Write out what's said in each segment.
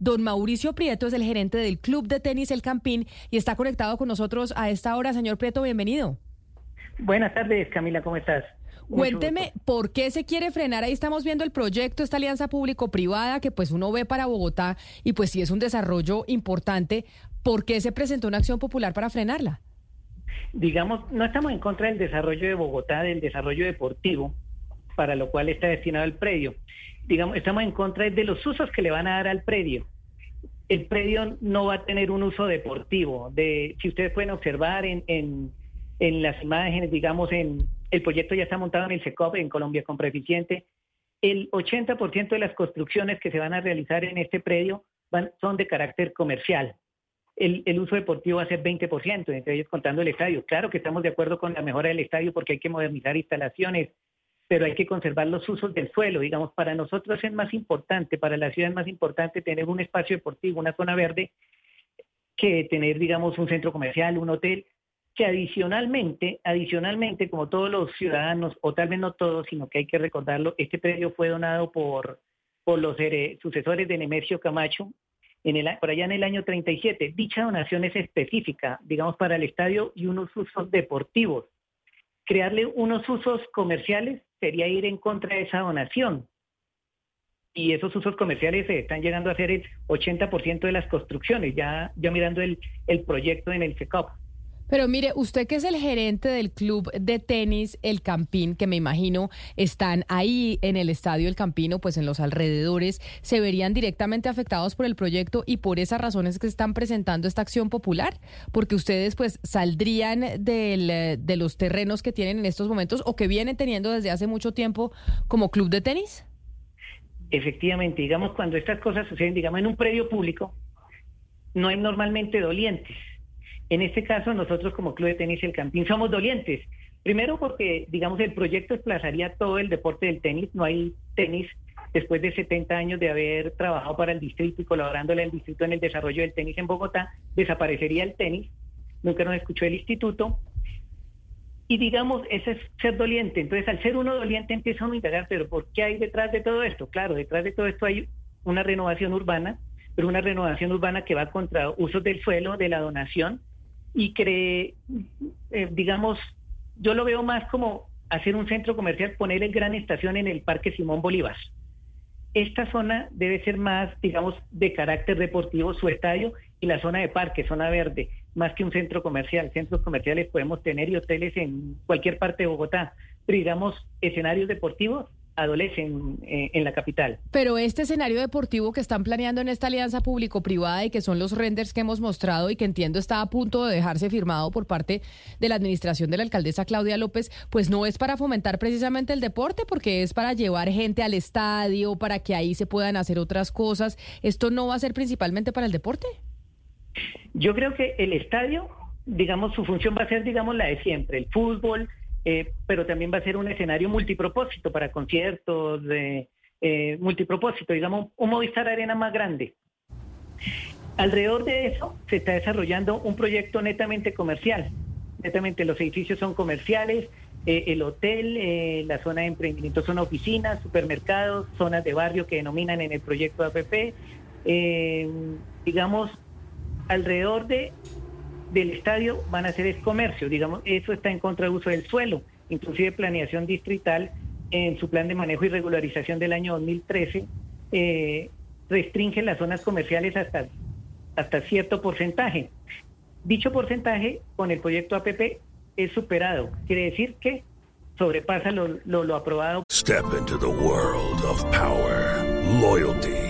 Don Mauricio Prieto es el gerente del Club de Tenis El Campín y está conectado con nosotros a esta hora. Señor Prieto, bienvenido. Buenas tardes, Camila, ¿cómo estás? Cuénteme. ¿por qué se quiere frenar? Ahí estamos viendo el proyecto, esta alianza público-privada que pues uno ve para Bogotá y pues sí es un desarrollo importante. ¿Por qué se presentó una acción popular para frenarla? Digamos, no estamos en contra del desarrollo de Bogotá, del desarrollo deportivo, para lo cual está destinado el predio. Digamos, estamos en contra de los usos que le van a dar al predio. El predio no va a tener un uso deportivo. De, si ustedes pueden observar en, las imágenes, digamos, en el proyecto ya está montado en el SECOP, en Colombia Compra Eficiente. El 80% de las construcciones que se van a realizar en este predio son de carácter comercial. El, uso deportivo va a ser 20%, entre ellos contando el estadio. Claro que estamos de acuerdo con la mejora del estadio porque hay que modernizar instalaciones, pero hay que conservar los usos del suelo. Digamos, para nosotros es más importante, para la ciudad es más importante tener un espacio deportivo, una zona verde, que tener, digamos, un centro comercial, un hotel, que adicionalmente, adicionalmente, como todos los ciudadanos, o tal vez no todos, sino que hay que recordarlo, este predio fue donado por, por los sucesores de Nemesio Camacho, en el, por allá en el año 37. Dicha donación es específica, digamos, para el estadio y unos usos deportivos. Crearle unos usos comerciales sería ir en contra de esa donación. Y esos usos comerciales se están llegando a ser el 80% de las construcciones, ya, ya mirando el, el proyecto en el SECOP. Pero mire, usted que es el gerente del club de tenis El Campín, que me imagino están ahí en el estadio El Campino, pues en los alrededores, se verían directamente afectados por el proyecto y por esas razones que están presentando esta acción popular, porque ustedes pues saldrían del, de los terrenos que tienen en estos momentos o que vienen teniendo desde hace mucho tiempo como club de tenis. Efectivamente, digamos, cuando estas cosas suceden, digamos, en un predio público, no hay normalmente dolientes. En este caso, nosotros como Club de Tenis El Campín somos dolientes. Primero porque, digamos, el proyecto desplazaría todo el deporte del tenis. No hay tenis después de 70 años de haber trabajado para el distrito y colaborándole al distrito en el desarrollo del tenis en Bogotá. Desaparecería el tenis. Nunca nos escuchó el instituto. Y digamos, ese es ser doliente. Entonces, al ser uno doliente, empieza uno a indagar, pero ¿por qué hay detrás de todo esto? Claro, detrás de todo esto hay una renovación urbana, pero una renovación urbana que va contra usos del suelo, de la donación, y cree, eh, digamos, yo lo veo más como hacer un centro comercial, poner el gran estación en el Parque Simón Bolívar. Esta zona debe ser más, digamos, de carácter deportivo, su estadio, y la zona de parque, zona verde, más que un centro comercial. Centros comerciales podemos tener y hoteles en cualquier parte de Bogotá, pero digamos, escenarios deportivos adolecen eh, en la capital. Pero este escenario deportivo que están planeando en esta alianza público-privada y que son los renders que hemos mostrado y que entiendo está a punto de dejarse firmado por parte de la administración de la alcaldesa Claudia López, pues no es para fomentar precisamente el deporte, porque es para llevar gente al estadio, para que ahí se puedan hacer otras cosas. ¿Esto no va a ser principalmente para el deporte? Yo creo que el estadio, digamos, su función va a ser, digamos, la de siempre, el fútbol, eh, pero también va a ser un escenario multipropósito para conciertos, de, eh, multipropósito, digamos, un Movistar Arena más grande. Alrededor de eso se está desarrollando un proyecto netamente comercial. Netamente los edificios son comerciales, eh, el hotel, eh, la zona de emprendimiento son oficinas, supermercados, zonas de barrio que denominan en el proyecto APP. Digamos, alrededor de del estadio van a ser es comercio, digamos, eso está en contra del uso del suelo, inclusive planeación distrital en su plan de manejo y regularización del año 2013 eh, restringe las zonas comerciales hasta, hasta cierto porcentaje. Dicho porcentaje con el proyecto APP es superado, quiere decir que sobrepasa lo, lo, lo aprobado. Step into the world of power, loyalty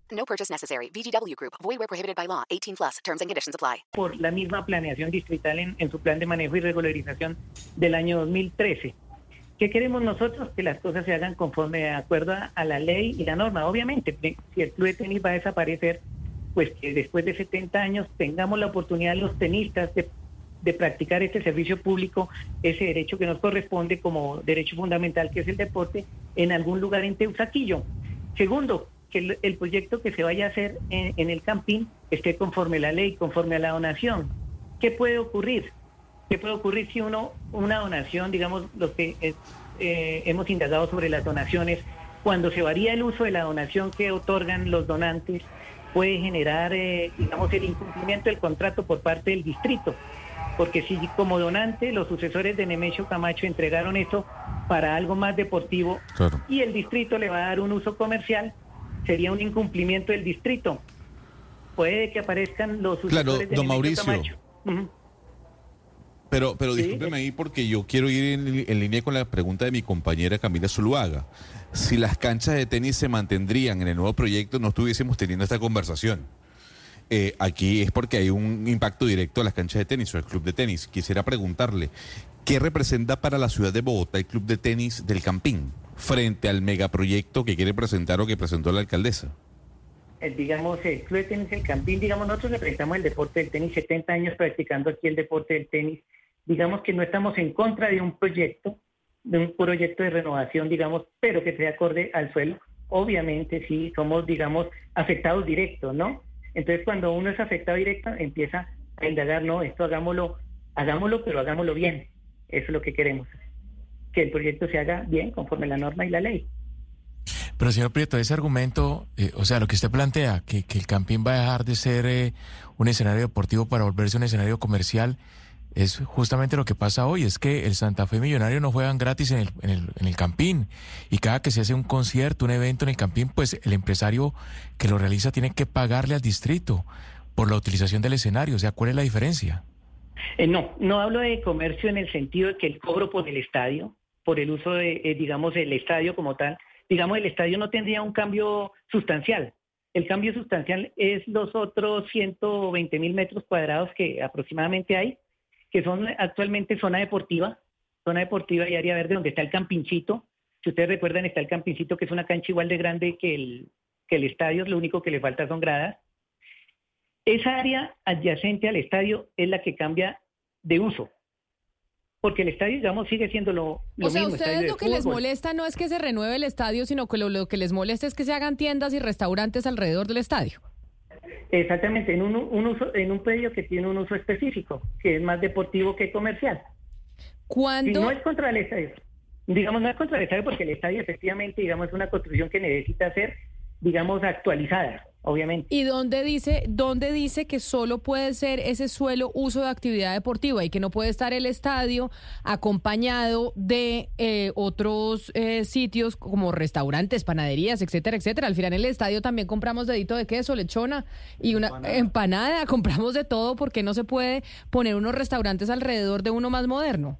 No purchase necessary. VGW Group. Void where prohibited by law. 18 plus. Terms and conditions apply. Por la misma planeación distrital en, en su plan de manejo y regularización del año 2013. ¿Qué queremos nosotros? Que las cosas se hagan conforme de acuerdo a, la ley y la norma. Obviamente, si el club de tenis va a desaparecer, pues que después de 70 años tengamos la oportunidad los tenistas de, de practicar este servicio público, ese derecho que nos corresponde como derecho fundamental que es el deporte, en algún lugar en Teusaquillo. Segundo, que el, el proyecto que se vaya a hacer en, en el Campín esté conforme a la ley, conforme a la donación. ¿Qué puede ocurrir? ¿Qué puede ocurrir si uno, una donación, digamos, lo que eh, eh, hemos indagado sobre las donaciones, cuando se varía el uso de la donación que otorgan los donantes, puede generar, eh, digamos, el incumplimiento del contrato por parte del distrito? Porque si como donante los sucesores de Nemesio Camacho entregaron esto para algo más deportivo Claro. y el distrito le va a dar un uso comercial, sería un incumplimiento del distrito. Puede que aparezcan los Claro, de don Mauricio. Pero, pero Sí, discúlpeme ahí porque yo quiero ir en, en línea con la pregunta de mi compañera Camila Zuluaga. Si las canchas de tenis se mantendrían en el nuevo proyecto, no estuviésemos teniendo esta conversación. Eh, aquí es porque hay un impacto directo a las canchas de tenis o al club de tenis. Quisiera preguntarle, ¿qué representa para la ciudad de Bogotá el club de tenis del Campín frente al megaproyecto que quiere presentar o que presentó la alcaldesa? digamos, el Club de Tenis El Campín, digamos, nosotros representamos el deporte del tenis, 70 años practicando aquí el deporte del tenis. Digamos que no estamos en contra de un proyecto, de un proyecto de renovación, digamos, pero que sea acorde al suelo. Obviamente, sí, somos, digamos, afectados directos, ¿no? Entonces, cuando uno es afectado directo, empieza a indagar, no, esto hagámoslo, hagámoslo, pero hagámoslo bien. Eso es lo que queremos. Que el proyecto se haga bien, conforme la norma y la ley. Pero señor Prieto, ese argumento, eh, o sea, lo que usted plantea, que, que el Campín va a dejar de ser eh, un escenario deportivo para volverse un escenario comercial, es justamente lo que pasa hoy, es que el Santa Fe Millonario no juegan gratis en el, en el, en el Campín. Y cada que se hace un concierto, un evento en el Campín, pues el empresario que lo realiza tiene que pagarle al distrito por la utilización del escenario. O sea, ¿cuál es la diferencia? Eh, no, no hablo de comercio en el sentido de que el cobro por el estadio, por el uso de, eh, digamos, el estadio como tal, digamos, el estadio no tendría un cambio sustancial. El cambio sustancial es los otros 120 mil metros cuadrados que aproximadamente hay, que son actualmente zona deportiva, zona deportiva y área verde donde está el campincito. Si ustedes recuerdan, está el campincito, que es una cancha igual de grande que el, que el estadio, lo único que le falta son gradas. Esa área adyacente al estadio es la que cambia de uso. Porque el estadio, digamos, sigue siendo lo, lo O sea, mismo. ustedes lo que les molesta no es que se renueve el estadio, sino que lo, lo que les molesta es que se hagan tiendas y restaurantes alrededor del estadio. Exactamente, en un, un uso, en un predio que tiene un uso específico, que es más deportivo que comercial. Y ¿Cuándo? no es contra el estadio. Digamos, no es contra el estadio porque el estadio efectivamente, digamos, es una construcción que necesita ser, digamos, actualizada, obviamente. ¿Y dónde dice, dónde dice que solo puede ser ese suelo uso de actividad deportiva y que no puede estar el estadio acompañado de eh, otros eh, sitios como restaurantes, panaderías, etcétera, etcétera? Al final en el estadio también compramos dedito de queso, lechona y una empanada, compramos de todo porque no se puede poner unos restaurantes alrededor de uno más moderno.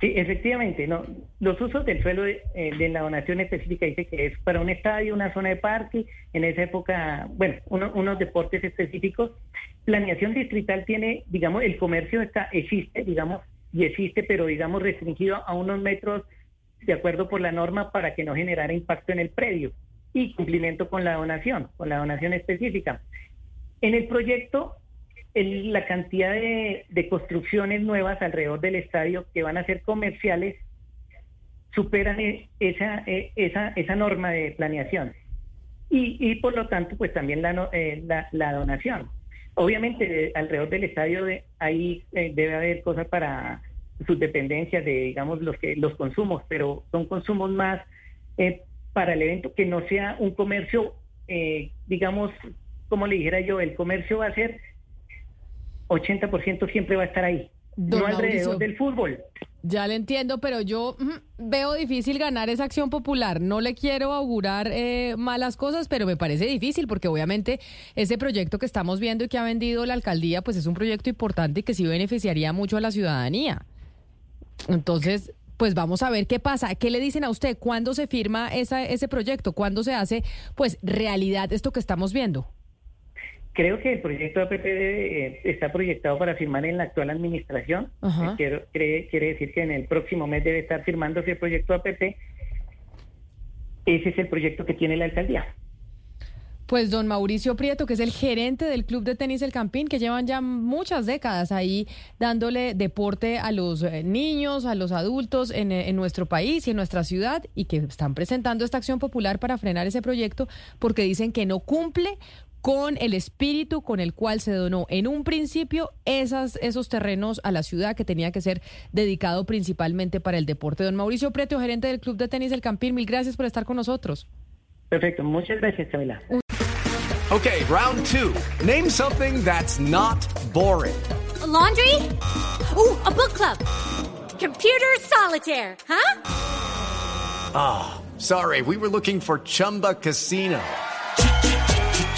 Sí, efectivamente, no. Los usos del suelo de, eh, de la donación específica dice que es para un estadio, una zona de parque, en esa época, bueno, uno- unos deportes específicos. Planeación distrital tiene, digamos, el comercio está, existe, digamos, y existe, pero digamos restringido a unos metros de acuerdo por la norma para que no generara impacto en el predio y cumplimiento con la donación, con la donación específica. En el proyecto, el- la cantidad de, construcciones nuevas alrededor del estadio que van a ser comerciales superan e- esa, e- esa, esa norma de planeación. Y, y por lo tanto, pues también la, eh, la, donación. Obviamente, de- alrededor del estadio de, ahí eh, debe haber cosas para sus dependencias de, digamos, los, que, los consumos, pero son consumos más eh, para el evento que no sea un comercio, eh, digamos, como le dijera yo, el comercio va a ser 80% siempre va a estar ahí. Don no alrededor Mauricio. del fútbol, Ya le entiendo, pero yo mm, veo difícil ganar esa acción popular. No le quiero augurar eh, malas cosas, pero me parece difícil porque obviamente ese proyecto que estamos viendo y que ha vendido la alcaldía, pues es un proyecto importante y que sí beneficiaría mucho a la ciudadanía. Entonces, pues vamos a ver qué pasa. ¿Qué le dicen a usted? ¿Cuándo se firma esa, ese proyecto? ¿Cuándo se hace, pues, realidad esto que estamos viendo? Creo que el proyecto APP eh, está proyectado para firmar en la actual administración. Eh, quiero, quiere, quiere decir que en el próximo mes debe estar firmándose el proyecto APP. Ese es el proyecto que tiene la alcaldía. Pues don Mauricio Prieto, que es el gerente del Club de Tenis El Campín, que llevan ya muchas décadas ahí dándole deporte a los eh, niños, a los adultos en, en, nuestro país y en nuestra ciudad, y que están presentando esta acción popular para frenar ese proyecto porque dicen que no cumple con el espíritu con el cual se donó en un principio esas, esos terrenos a la ciudad que tenía que ser dedicado principalmente para el deporte. Don Mauricio Preto, gerente del Club de Tenis El Campín, mil gracias por estar con nosotros. Perfecto, muchas gracias, Camila. Okay, round two. Name something that's not boring. A laundry? Ooh, a book club. Computer solitaire, huh? Ah, oh, sorry, we were looking for Chumba Casino.